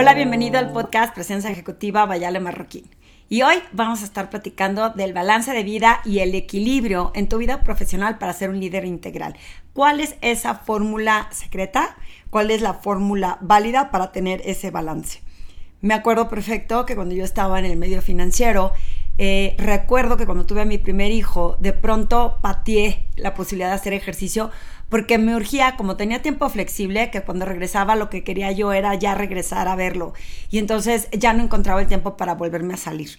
Hola, bienvenido al podcast Presencia Ejecutiva Bayale Marroquín. Y hoy vamos a estar platicando del balance de vida y el equilibrio en tu vida profesional para ser un líder integral. ¿Cuál es esa fórmula secreta? ¿Cuál es la fórmula válida para tener ese balance? Me acuerdo perfecto que cuando yo estaba en el medio financiero, eh, recuerdo que cuando tuve a mi primer hijo, de pronto pateé la posibilidad de hacer ejercicio porque me urgía, como tenía tiempo flexible, que cuando regresaba lo que quería yo era ya regresar a verlo. Y entonces ya no encontraba el tiempo para volverme a salir.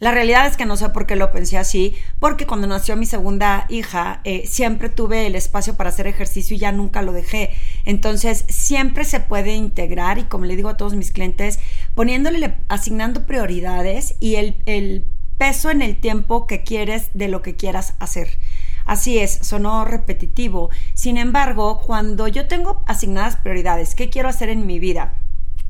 La realidad es que no sé por qué lo pensé así, porque cuando nació mi segunda hija, eh, siempre tuve el espacio para hacer ejercicio y ya nunca lo dejé. Entonces, siempre se puede integrar y como le digo a todos mis clientes, poniéndole, asignando prioridades y el, el peso en el tiempo que quieres de lo que quieras hacer. Así es, sonó repetitivo. Sin embargo, cuando yo tengo asignadas prioridades, ¿qué quiero hacer en mi vida?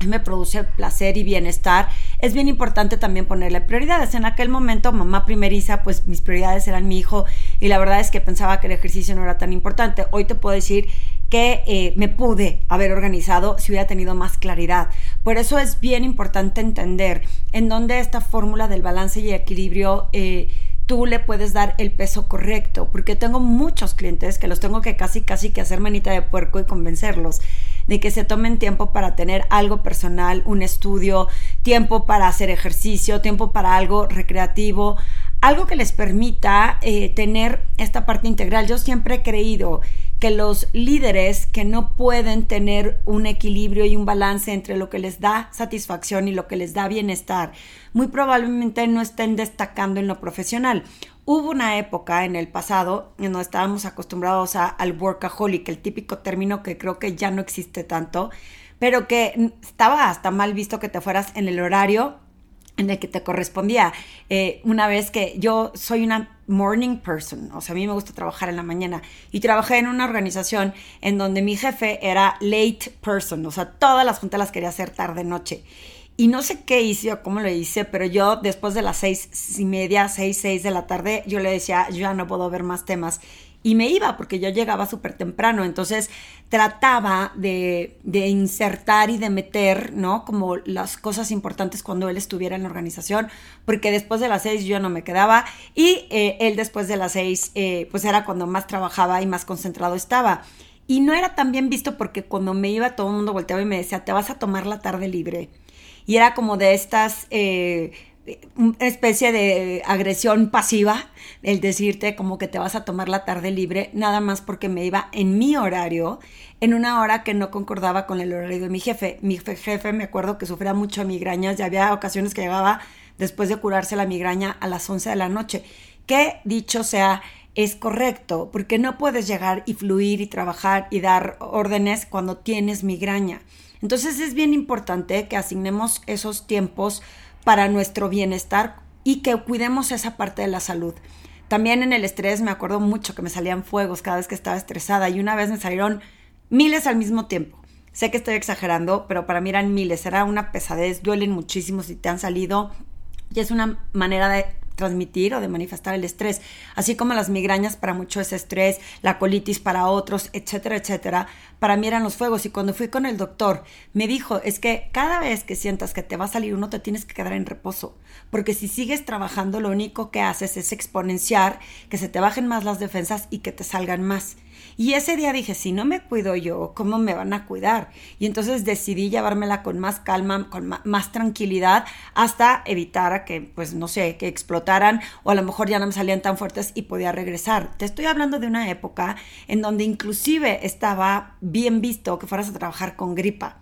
me produce placer y bienestar, es bien importante también ponerle prioridades. En aquel momento, mamá primeriza, pues mis prioridades eran mi hijo y la verdad es que pensaba que el ejercicio no era tan importante. Hoy te puedo decir que eh, me pude haber organizado si hubiera tenido más claridad. Por eso es bien importante entender en dónde esta fórmula del balance y equilibrio eh, tú le puedes dar el peso correcto, porque tengo muchos clientes que los tengo que casi, casi que hacer manita de puerco y convencerlos de que se tomen tiempo para tener algo personal, un estudio, tiempo para hacer ejercicio, tiempo para algo recreativo, algo que les permita eh, tener esta parte integral. Yo siempre he creído que los líderes que no pueden tener un equilibrio y un balance entre lo que les da satisfacción y lo que les da bienestar, muy probablemente no estén destacando en lo profesional. Hubo una época en el pasado en donde estábamos acostumbrados al workaholic, el típico término que creo que ya no existe tanto, pero que estaba hasta mal visto que te fueras en el horario en el que te correspondía. Eh, una vez que yo soy una morning person, o sea, a mí me gusta trabajar en la mañana y trabajé en una organización en donde mi jefe era late person, o sea, todas las juntas las quería hacer tarde noche. Y no sé qué hice o cómo lo hice, pero yo después de las seis y media, seis, seis de la tarde, yo le decía, ya no puedo ver más temas y me iba porque yo llegaba súper temprano, entonces trataba de, de, insertar y de meter, ¿no? Como las cosas importantes cuando él estuviera en la organización, porque después de las seis yo no me quedaba y eh, él después de las seis, eh, pues era cuando más trabajaba y más concentrado estaba. Y no era tan bien visto porque cuando me iba todo el mundo volteaba y me decía, te vas a tomar la tarde libre. Y era como de estas... Eh, una especie de agresión pasiva, el decirte como que te vas a tomar la tarde libre, nada más porque me iba en mi horario, en una hora que no concordaba con el horario de mi jefe. Mi jefe me acuerdo que sufría mucho migrañas, ya había ocasiones que llegaba después de curarse la migraña a las 11 de la noche, que dicho sea, es correcto, porque no puedes llegar y fluir y trabajar y dar órdenes cuando tienes migraña. Entonces es bien importante que asignemos esos tiempos para nuestro bienestar y que cuidemos esa parte de la salud. También en el estrés me acuerdo mucho que me salían fuegos cada vez que estaba estresada y una vez me salieron miles al mismo tiempo. Sé que estoy exagerando, pero para mí eran miles, era una pesadez, duelen muchísimo si te han salido y es una manera de transmitir o de manifestar el estrés, así como las migrañas para mucho es estrés, la colitis para otros, etcétera, etcétera. Para mí eran los fuegos y cuando fui con el doctor me dijo, es que cada vez que sientas que te va a salir uno te tienes que quedar en reposo, porque si sigues trabajando lo único que haces es exponenciar que se te bajen más las defensas y que te salgan más. Y ese día dije, si no me cuido yo, ¿cómo me van a cuidar? Y entonces decidí llevármela con más calma, con más tranquilidad, hasta evitar que, pues, no sé, que explotaran o a lo mejor ya no me salían tan fuertes y podía regresar. Te estoy hablando de una época en donde inclusive estaba bien visto que fueras a trabajar con gripa.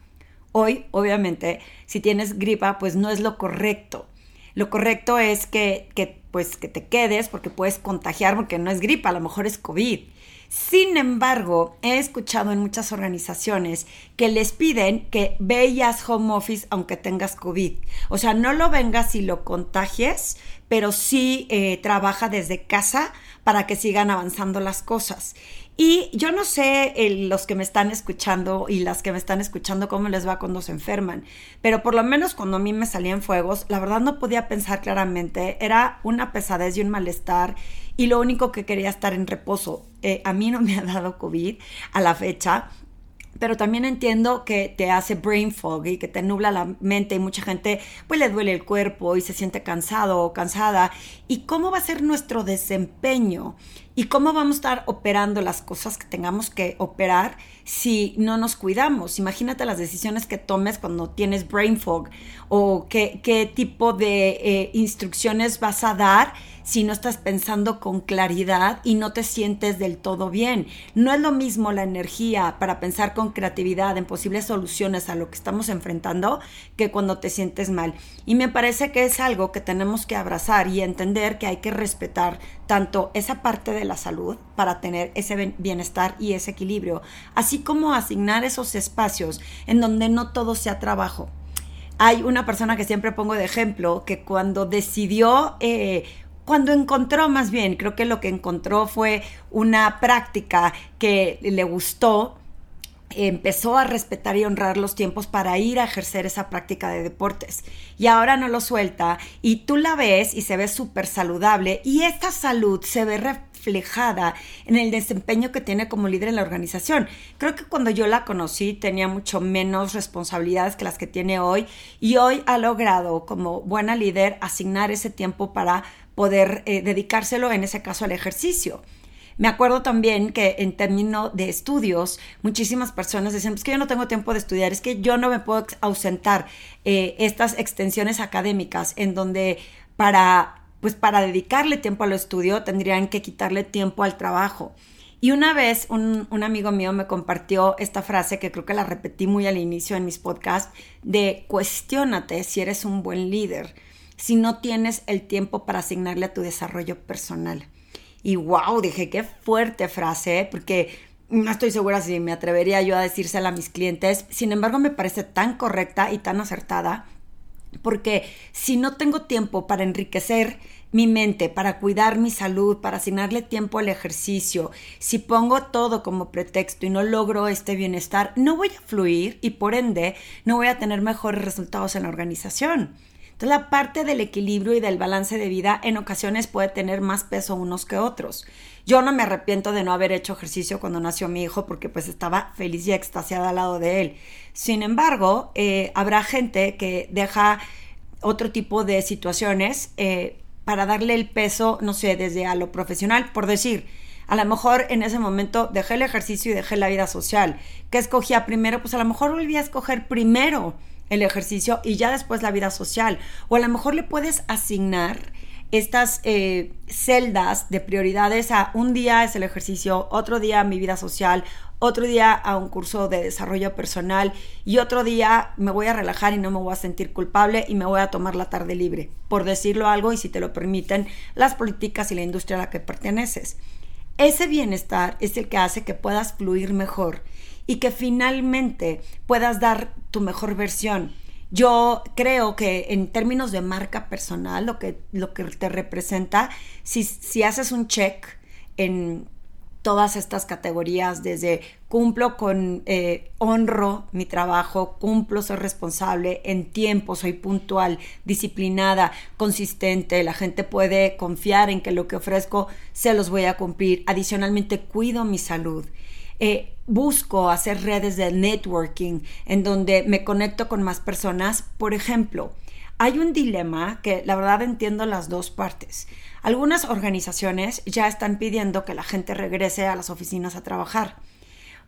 Hoy, obviamente, si tienes gripa, pues no es lo correcto. Lo correcto es que, que, pues, que te quedes porque puedes contagiar, porque no es gripa, a lo mejor es COVID. Sin embargo, he escuchado en muchas organizaciones que les piden que veas home office aunque tengas COVID. O sea, no lo vengas y lo contagies, pero sí eh, trabaja desde casa para que sigan avanzando las cosas. Y yo no sé los que me están escuchando y las que me están escuchando cómo les va cuando se enferman, pero por lo menos cuando a mí me salían fuegos, la verdad no podía pensar claramente, era una pesadez y un malestar y lo único que quería estar en reposo. Eh, a mí no me ha dado COVID a la fecha, pero también entiendo que te hace brain fog y que te nubla la mente y mucha gente pues le duele el cuerpo y se siente cansado o cansada. ¿Y cómo va a ser nuestro desempeño? ¿Y cómo vamos a estar operando las cosas que tengamos que operar si no nos cuidamos? Imagínate las decisiones que tomes cuando tienes brain fog o qué, qué tipo de eh, instrucciones vas a dar si no estás pensando con claridad y no te sientes del todo bien. No es lo mismo la energía para pensar con creatividad en posibles soluciones a lo que estamos enfrentando que cuando te sientes mal. Y me parece que es algo que tenemos que abrazar y entender que hay que respetar tanto esa parte de la salud para tener ese bienestar y ese equilibrio, así como asignar esos espacios en donde no todo sea trabajo. Hay una persona que siempre pongo de ejemplo que cuando decidió eh, cuando encontró más bien, creo que lo que encontró fue una práctica que le gustó, empezó a respetar y honrar los tiempos para ir a ejercer esa práctica de deportes. Y ahora no lo suelta y tú la ves y se ve súper saludable y esta salud se ve en el desempeño que tiene como líder en la organización. Creo que cuando yo la conocí tenía mucho menos responsabilidades que las que tiene hoy y hoy ha logrado como buena líder asignar ese tiempo para poder eh, dedicárselo en ese caso al ejercicio. Me acuerdo también que en términos de estudios, muchísimas personas decían, es que yo no tengo tiempo de estudiar, es que yo no me puedo ausentar eh, estas extensiones académicas en donde para, pues para dedicarle tiempo al estudio tendrían que quitarle tiempo al trabajo. Y una vez un, un, amigo mío me compartió esta frase que creo que la repetí muy al inicio en mis podcasts, de cuestiónate si eres un buen líder si no tienes el tiempo para asignarle a tu desarrollo personal. Y wow, dije, qué fuerte frase, ¿eh? porque no estoy segura si me atrevería yo a decírsela a mis clientes. Sin embargo, me parece tan correcta y tan acertada, porque si no tengo tiempo para enriquecer mi mente, para cuidar mi salud, para asignarle tiempo al ejercicio, si pongo todo como pretexto y no logro este bienestar, no voy a fluir y por ende no voy a tener mejores resultados en la organización. Entonces la parte del equilibrio y del balance de vida en ocasiones puede tener más peso unos que otros. Yo no me arrepiento de no haber hecho ejercicio cuando nació mi hijo porque pues estaba feliz y extasiada al lado de él. Sin embargo, eh, habrá gente que deja otro tipo de situaciones eh, para darle el peso, no sé, desde a lo profesional, por decir, a lo mejor en ese momento dejé el ejercicio y dejé la vida social. ¿Qué escogía primero? Pues a lo mejor volví a escoger primero el ejercicio y ya después la vida social. O a lo mejor le puedes asignar estas eh, celdas de prioridades a un día es el ejercicio, otro día mi vida social, otro día a un curso de desarrollo personal y otro día me voy a relajar y no me voy a sentir culpable y me voy a tomar la tarde libre, por decirlo algo y si te lo permiten las políticas y la industria a la que perteneces. Ese bienestar es el que hace que puedas fluir mejor y que finalmente puedas dar tu mejor versión. Yo creo que en términos de marca personal, lo que, lo que te representa, si, si haces un check en todas estas categorías, desde cumplo con, eh, honro mi trabajo, cumplo, soy responsable, en tiempo, soy puntual, disciplinada, consistente, la gente puede confiar en que lo que ofrezco se los voy a cumplir. Adicionalmente, cuido mi salud. Eh, busco hacer redes de networking en donde me conecto con más personas. Por ejemplo, hay un dilema que la verdad entiendo las dos partes. Algunas organizaciones ya están pidiendo que la gente regrese a las oficinas a trabajar.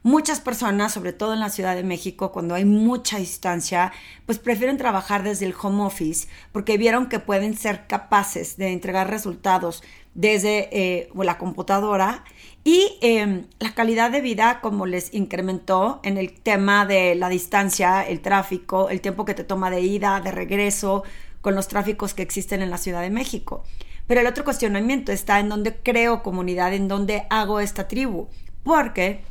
Muchas personas, sobre todo en la Ciudad de México, cuando hay mucha distancia, pues prefieren trabajar desde el home office porque vieron que pueden ser capaces de entregar resultados desde eh, la computadora y em, la calidad de vida como les incrementó en el tema de la distancia, el tráfico, el tiempo que te toma de ida, de regreso, con los tráficos que existen en la Ciudad de México. Pero el otro cuestionamiento está en dónde creo comunidad, en dónde hago esta tribu. Porque,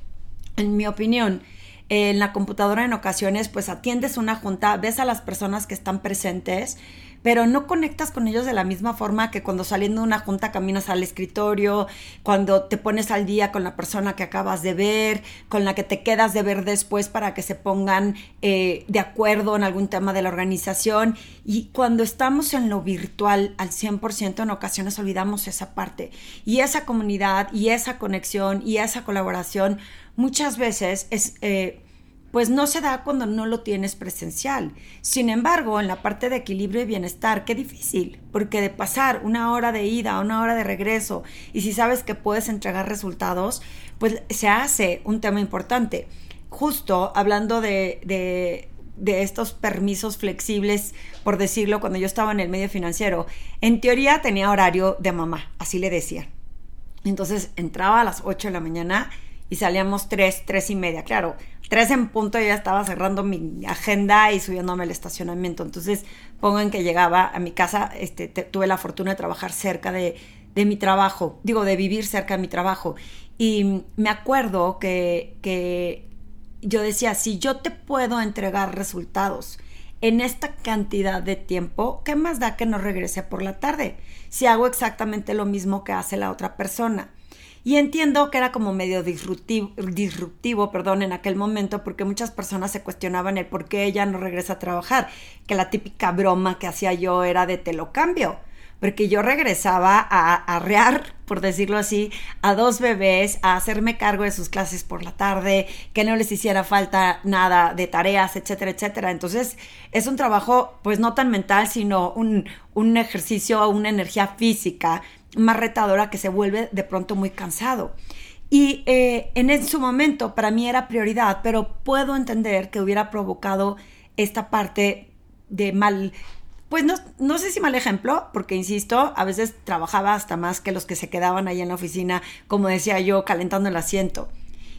en mi opinión, en la computadora en ocasiones pues atiendes una junta, ves a las personas que están presentes, pero no conectas con ellos de la misma forma que cuando saliendo de una junta caminas al escritorio, cuando te pones al día con la persona que acabas de ver, con la que te quedas de ver después para que se pongan eh, de acuerdo en algún tema de la organización. Y cuando estamos en lo virtual al 100%, en ocasiones olvidamos esa parte. Y esa comunidad y esa conexión y esa colaboración muchas veces es... Eh, pues no se da cuando no lo tienes presencial. Sin embargo, en la parte de equilibrio y bienestar, qué difícil, porque de pasar una hora de ida a una hora de regreso, y si sabes que puedes entregar resultados, pues se hace un tema importante. Justo hablando de, de, estos permisos flexibles, por decirlo, cuando yo estaba en el medio financiero, en teoría tenía horario de mamá, así le decía. Entonces entraba a las 8 de la mañana y salíamos 3, 3 y media. Claro, 3 en punto ya estaba cerrando mi agenda y subiéndome al estacionamiento. Entonces, pongo en que llegaba a mi casa, este, tuve la fortuna de trabajar cerca de, de, mi trabajo, digo, de vivir cerca de mi trabajo. Y me acuerdo que, que yo decía, si yo te puedo entregar resultados en esta cantidad de tiempo, ¿qué más da que no regrese por la tarde? Si hago exactamente lo mismo que hace la otra persona. Y entiendo que era como medio disruptivo, disruptivo, perdón, en aquel momento, porque muchas personas se cuestionaban el por qué ella no regresa a trabajar, que la típica broma que hacía yo era de te lo cambio, porque yo regresaba a arrear, por decirlo así, a dos bebés, a hacerme cargo de sus clases por la tarde, que no les hiciera falta nada de tareas, etcétera, etcétera. Entonces, es un trabajo, pues no tan mental, sino un, un ejercicio, una energía física más retadora que se vuelve de pronto muy cansado. Y eh, en su momento para mí era prioridad, pero puedo entender que hubiera provocado esta parte de mal, pues no, no sé si mal ejemplo, porque insisto, a veces trabajaba hasta más que los que se quedaban ahí en la oficina, como decía yo, calentando el asiento.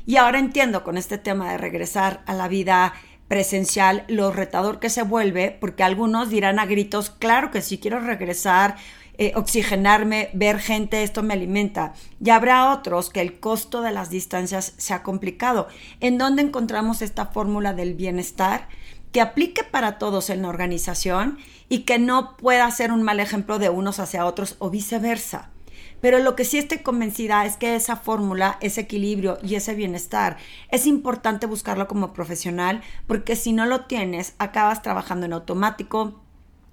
Y ahora entiendo con este tema de regresar a la vida presencial lo retador que se vuelve, porque algunos dirán a gritos, claro que sí quiero regresar, eh, oxigenarme, ver gente, esto me alimenta. Y habrá otros que el costo de las distancias se ha complicado. ¿En dónde encontramos esta fórmula del bienestar? que aplique para todos en la organización y que no pueda ser un mal ejemplo de unos hacia otros o viceversa. Pero lo que sí estoy convencida es que esa fórmula, ese equilibrio y ese bienestar es importante buscarlo como profesional porque si no lo tienes, acabas trabajando en automático,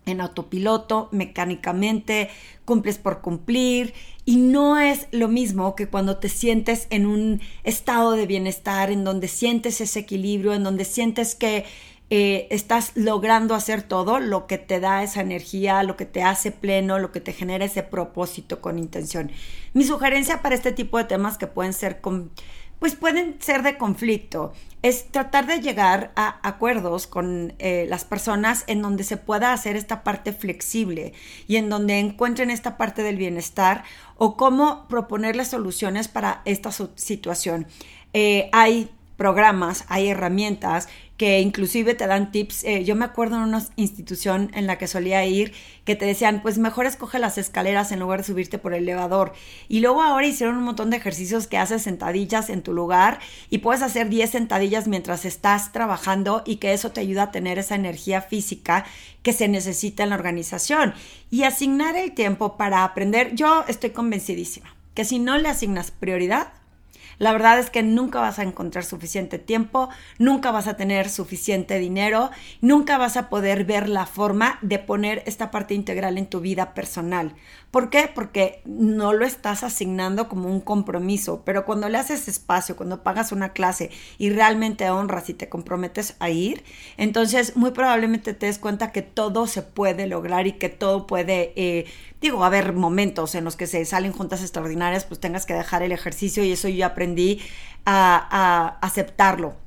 en autopiloto, mecánicamente, cumples por cumplir y no es lo mismo que cuando te sientes en un estado de bienestar, en donde sientes ese equilibrio, en donde sientes que eh, estás logrando hacer todo lo que te da esa energía, lo que te hace pleno, lo que te genera ese propósito con intención. Mi sugerencia para este tipo de temas que pueden ser... Con, pues pueden ser de conflicto. Es tratar de llegar a acuerdos con eh, las personas en donde se pueda hacer esta parte flexible y en donde encuentren esta parte del bienestar o cómo proponerles soluciones para esta situación. Eh, hay programas, hay herramientas que inclusive te dan tips. Eh, yo me acuerdo en una institución en la que solía ir que te decían, pues mejor escoge las escaleras en lugar de subirte por el elevador. Y luego ahora hicieron un montón de ejercicios que haces sentadillas en tu lugar y puedes hacer 10 sentadillas mientras estás trabajando y que eso te ayuda a tener esa energía física que se necesita en la organización. Y asignar el tiempo para aprender, yo estoy convencidísima que si no le asignas prioridad, la verdad es que nunca vas a encontrar suficiente tiempo, nunca vas a tener suficiente dinero, nunca vas a poder ver la forma de poner esta parte integral en tu vida personal. ¿Por qué? Porque no lo estás asignando como un compromiso, pero cuando le haces espacio, cuando pagas una clase y realmente honras y te comprometes a ir, entonces muy probablemente te des cuenta que todo se puede lograr y que todo puede, eh, digo, haber momentos en los que se salen juntas extraordinarias, pues tengas que dejar el ejercicio y eso yo aprendí a, a aceptarlo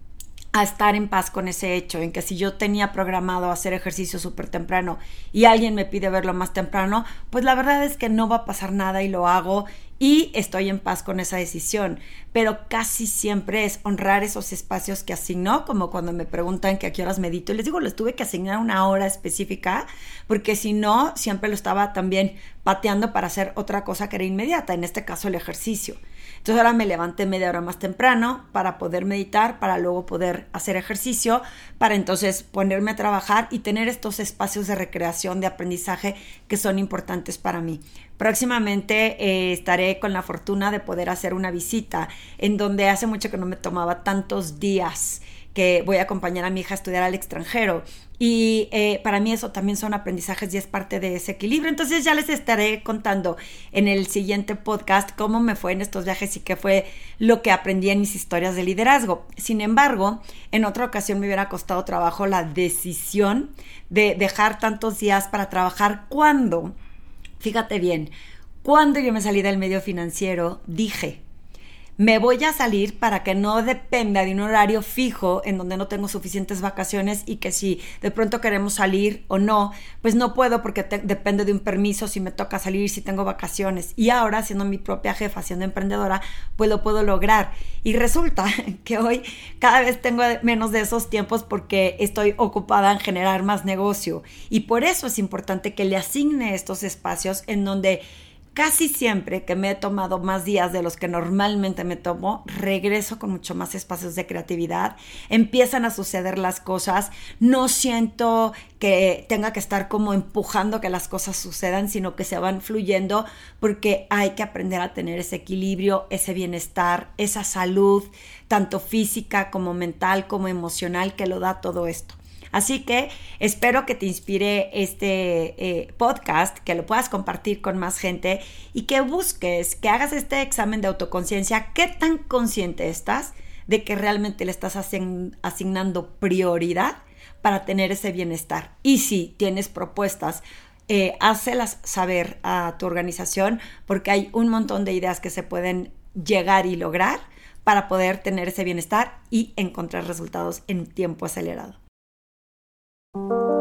a estar en paz con ese hecho, en que si yo tenía programado hacer ejercicio súper temprano y alguien me pide verlo más temprano, pues la verdad es que no va a pasar nada y lo hago y estoy en paz con esa decisión. Pero casi siempre es honrar esos espacios que asignó, como cuando me preguntan que a qué horas medito y les digo, les tuve que asignar una hora específica, porque si no, siempre lo estaba también pateando para hacer otra cosa que era inmediata, en este caso el ejercicio. Entonces ahora me levanté media hora más temprano para poder meditar, para luego poder hacer ejercicio, para entonces ponerme a trabajar y tener estos espacios de recreación, de aprendizaje que son importantes para mí. Próximamente eh, estaré con la fortuna de poder hacer una visita en donde hace mucho que no me tomaba tantos días que voy a acompañar a mi hija a estudiar al extranjero. Y eh, para mí eso también son aprendizajes y es parte de ese equilibrio. Entonces ya les estaré contando en el siguiente podcast cómo me fue en estos viajes y qué fue lo que aprendí en mis historias de liderazgo. Sin embargo, en otra ocasión me hubiera costado trabajo la decisión de dejar tantos días para trabajar cuando, fíjate bien, cuando yo me salí del medio financiero, dije, me voy a salir para que no dependa de un horario fijo en donde no tengo suficientes vacaciones y que si de pronto queremos salir o no, pues no puedo porque depende de un permiso si me toca salir, si tengo vacaciones. Y ahora, siendo mi propia jefa, siendo emprendedora, pues lo puedo lograr. Y resulta que hoy cada vez tengo menos de esos tiempos porque estoy ocupada en generar más negocio. Y por eso es importante que le asigne estos espacios en donde Casi siempre que me he tomado más días de los que normalmente me tomo, regreso con mucho más espacios de creatividad, empiezan a suceder las cosas, no siento que tenga que estar como empujando que las cosas sucedan, sino que se van fluyendo porque hay que aprender a tener ese equilibrio, ese bienestar, esa salud, tanto física como mental como emocional que lo da todo esto. Así que espero que te inspire este eh, podcast, que lo puedas compartir con más gente y que busques, que hagas este examen de autoconciencia, qué tan consciente estás de que realmente le estás asignando prioridad para tener ese bienestar. Y si tienes propuestas, eh, hácelas saber a tu organización porque hay un montón de ideas que se pueden llegar y lograr para poder tener ese bienestar y encontrar resultados en tiempo acelerado. Música